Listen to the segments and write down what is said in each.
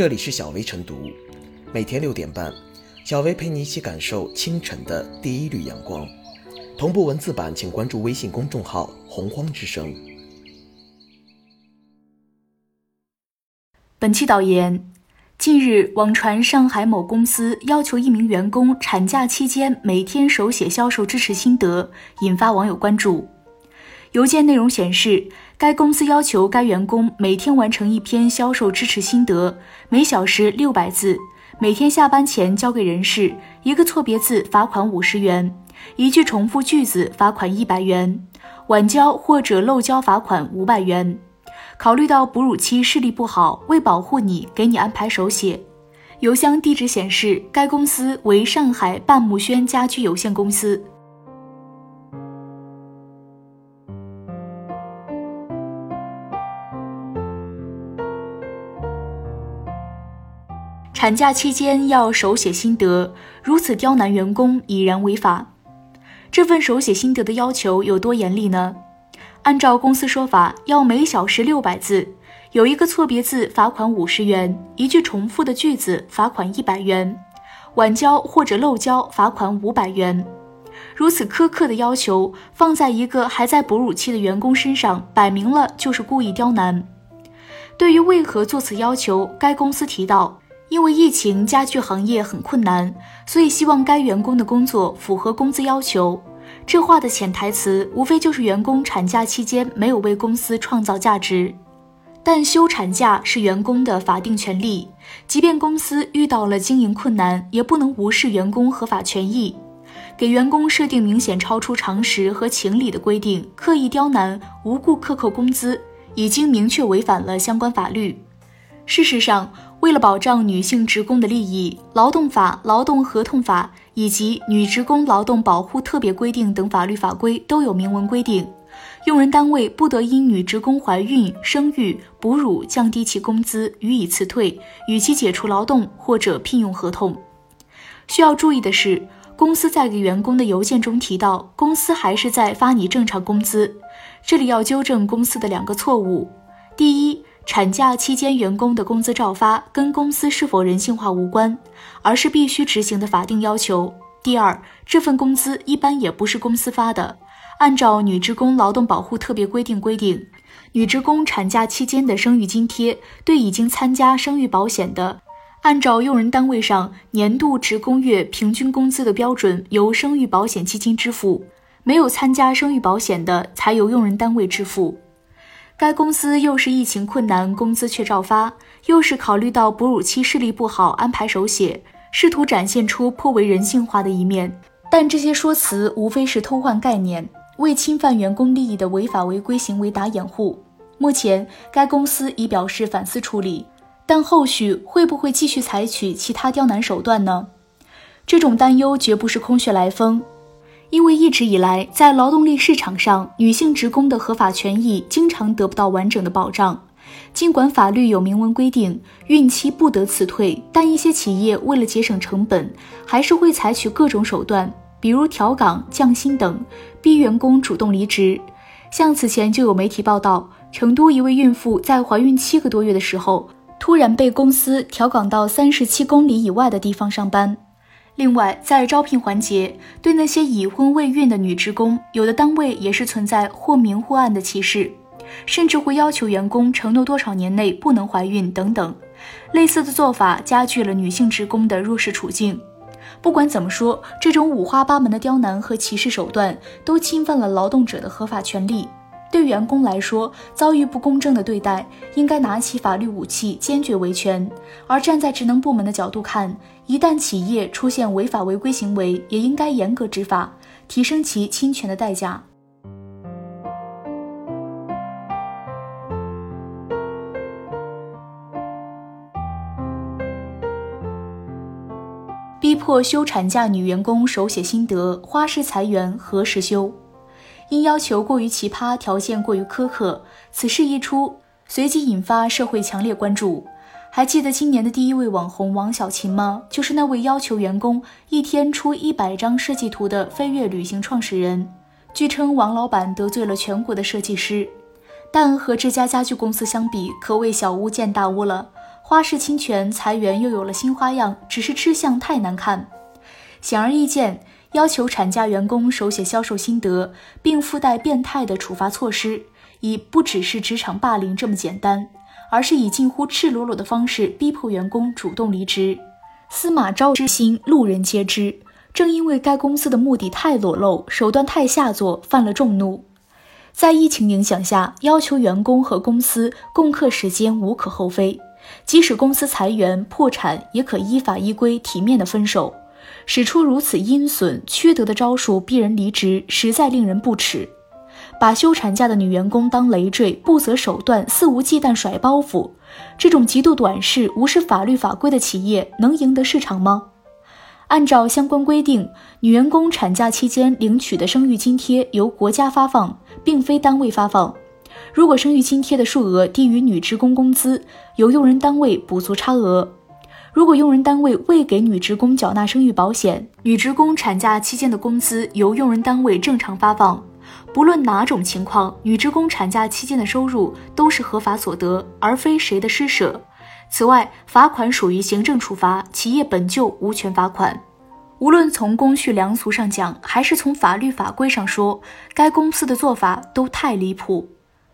这里是小薇晨读，每天六点半，小薇陪你一起感受清晨的第一缕阳光。同步文字版，请关注微信公众号“洪荒之声”。本期导言：近日，网传上海某公司要求一名员工产假期间每天手写销售支持心得，引发网友关注。邮件内容显示，该公司要求该员工每天完成一篇销售支持心得，每小时六百字，每天下班前交给人事。一个错别字罚款五十元，一句重复句子罚款一百元，晚交或者漏交罚款五百元。考虑到哺乳期视力不好，为保护你，给你安排手写。邮箱地址显示，该公司为上海半木轩家居有限公司。产假期间要手写心得，如此刁难员工已然违法。这份手写心得的要求有多严厉呢？按照公司说法，要每小时六百字，有一个错别字罚款五十元，一句重复的句子罚款一百元，晚交或者漏交罚款五百元。如此苛刻的要求放在一个还在哺乳期的员工身上，摆明了就是故意刁难。对于为何做此要求，该公司提到。因为疫情，家具行业很困难，所以希望该员工的工作符合工资要求。这话的潜台词无非就是员工产假期间没有为公司创造价值。但休产假是员工的法定权利，即便公司遇到了经营困难，也不能无视员工合法权益。给员工设定明显超出常识和情理的规定，刻意刁难、无故克扣工资，已经明确违反了相关法律。事实上，为了保障女性职工的利益，劳动法、劳动合同法以及《女职工劳动保护特别规定》等法律法规都有明文规定，用人单位不得因女职工怀孕、生育、哺乳降低其工资，予以辞退，与其解除劳动或者聘用合同。需要注意的是，公司在给员工的邮件中提到，公司还是在发你正常工资。这里要纠正公司的两个错误：第一，产假期间员工的工资照发，跟公司是否人性化无关，而是必须执行的法定要求。第二，这份工资一般也不是公司发的。按照《女职工劳动保护特别规定》规定，女职工产假期间的生育津贴，对已经参加生育保险的，按照用人单位上年度职工月平均工资的标准，由生育保险基金支付；没有参加生育保险的，才由用人单位支付。该公司又是疫情困难，工资却照发，又是考虑到哺乳期视力不好安排手写，试图展现出颇为人性化的一面。但这些说辞无非是偷换概念，为侵犯员工利益的违法违规行为打掩护。目前，该公司已表示反思处理，但后续会不会继续采取其他刁难手段呢？这种担忧绝不是空穴来风。因为一直以来，在劳动力市场上，女性职工的合法权益经常得不到完整的保障。尽管法律有明文规定孕期不得辞退，但一些企业为了节省成本，还是会采取各种手段，比如调岗、降薪等，逼员工主动离职。像此前就有媒体报道，成都一位孕妇在怀孕七个多月的时候，突然被公司调岗到三十七公里以外的地方上班。另外，在招聘环节，对那些已婚未孕的女职工，有的单位也是存在或明或暗的歧视，甚至会要求员工承诺多少年内不能怀孕等等。类似的做法加剧了女性职工的弱势处境。不管怎么说，这种五花八门的刁难和歧视手段，都侵犯了劳动者的合法权利。对员工来说，遭遇不公正的对待，应该拿起法律武器，坚决维权。而站在职能部门的角度看，一旦企业出现违法违规行为，也应该严格执法，提升其侵权的代价。逼迫休产假女员工手写心得，花式裁员何时休？因要求过于奇葩，条件过于苛刻，此事一出，随即引发社会强烈关注。还记得今年的第一位网红王小琴吗？就是那位要求员工一天出一百张设计图的飞跃旅行创始人。据称，王老板得罪了全国的设计师，但和这家家具公司相比，可谓小巫见大巫了。花式侵权裁员又有了新花样，只是吃相太难看。显而易见，要求产假员工手写销售心得，并附带变态的处罚措施，已不只是职场霸凌这么简单，而是以近乎赤裸裸的方式逼迫员工主动离职。司马昭之心，路人皆知。正因为该公司的目的太裸露，手段太下作，犯了众怒。在疫情影响下，要求员工和公司共克时艰无可厚非。即使公司裁员破产，也可依法依规体面的分手。使出如此阴损缺德的招数逼人离职，实在令人不齿。把休产假的女员工当累赘，不择手段、肆无忌惮甩包袱，这种极度短视、无视法律法规的企业，能赢得市场吗？按照相关规定，女员工产假期间领取的生育津贴由国家发放，并非单位发放。如果生育津贴的数额低于女职工工资，由用人单位补足差额。如果用人单位未给女职工缴纳生育保险，女职工产假期间的工资由用人单位正常发放。不论哪种情况，女职工产假期间的收入都是合法所得，而非谁的施舍。此外，罚款属于行政处罚，企业本就无权罚款。无论从公序良俗上讲，还是从法律法规上说，该公司的做法都太离谱。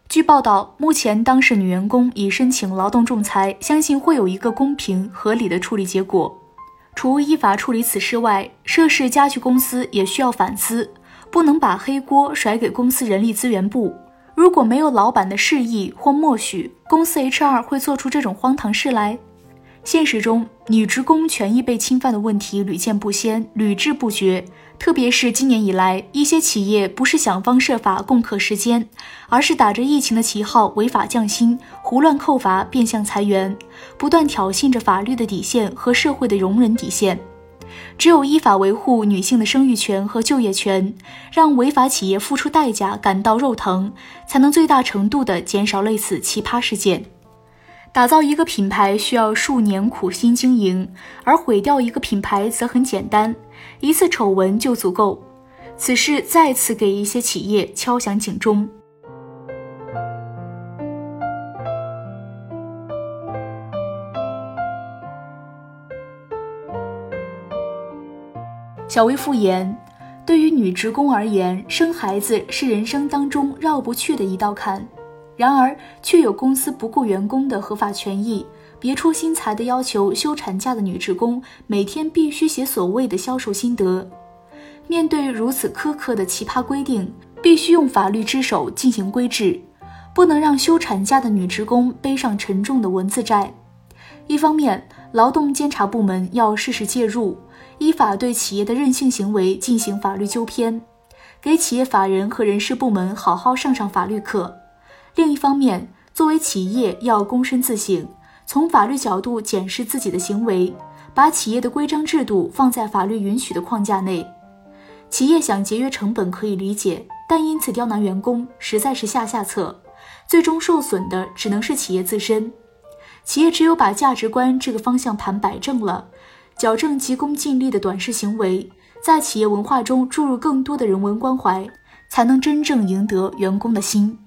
据报道，目前当事女员工已申请劳动仲裁，相信会有一个公平合理的处理结果。除依法处理此事外，涉事家具公司也需要反思，不能把黑锅甩给公司人力资源部。如果没有老板的示意或默许，公司 HR 会做出这种荒唐事来？现实中，女职工权益被侵犯的问题屡见不鲜、屡治不绝。特别是今年以来，一些企业不是想方设法共克时艰，而是打着疫情的旗号违法降薪、胡乱扣罚、变相裁员，不断挑衅着法律的底线和社会的容忍底线。只有依法维护女性的生育权和就业权，让违法企业付出代价感到肉疼，才能最大程度地减少类似奇葩事件。打造一个品牌需要数年苦心经营，而毁掉一个品牌则很简单，一次丑闻就足够。此事再次给一些企业敲响警钟。小薇复言，对于女职工而言，生孩子是人生当中绕不去的一道坎。然而，却有公司不顾员工的合法权益，别出心裁的要求休产假的女职工每天必须写所谓的销售心得。面对如此苛刻的奇葩规定，必须用法律之手进行规制，不能让休产假的女职工背上沉重的文字债。一方面，劳动监察部门要适时介入，依法对企业的任性行为进行法律纠偏，给企业法人和人事部门好好上上法律课。另一方面，作为企业要躬身自省，从法律角度检视自己的行为，把企业的规章制度放在法律允许的框架内。企业想节约成本可以理解，但因此刁难员工实在是下下策，最终受损的只能是企业自身。企业只有把价值观这个方向盘摆正了，矫正急功近利的短视行为，在企业文化中注入更多的人文关怀，才能真正赢得员工的心。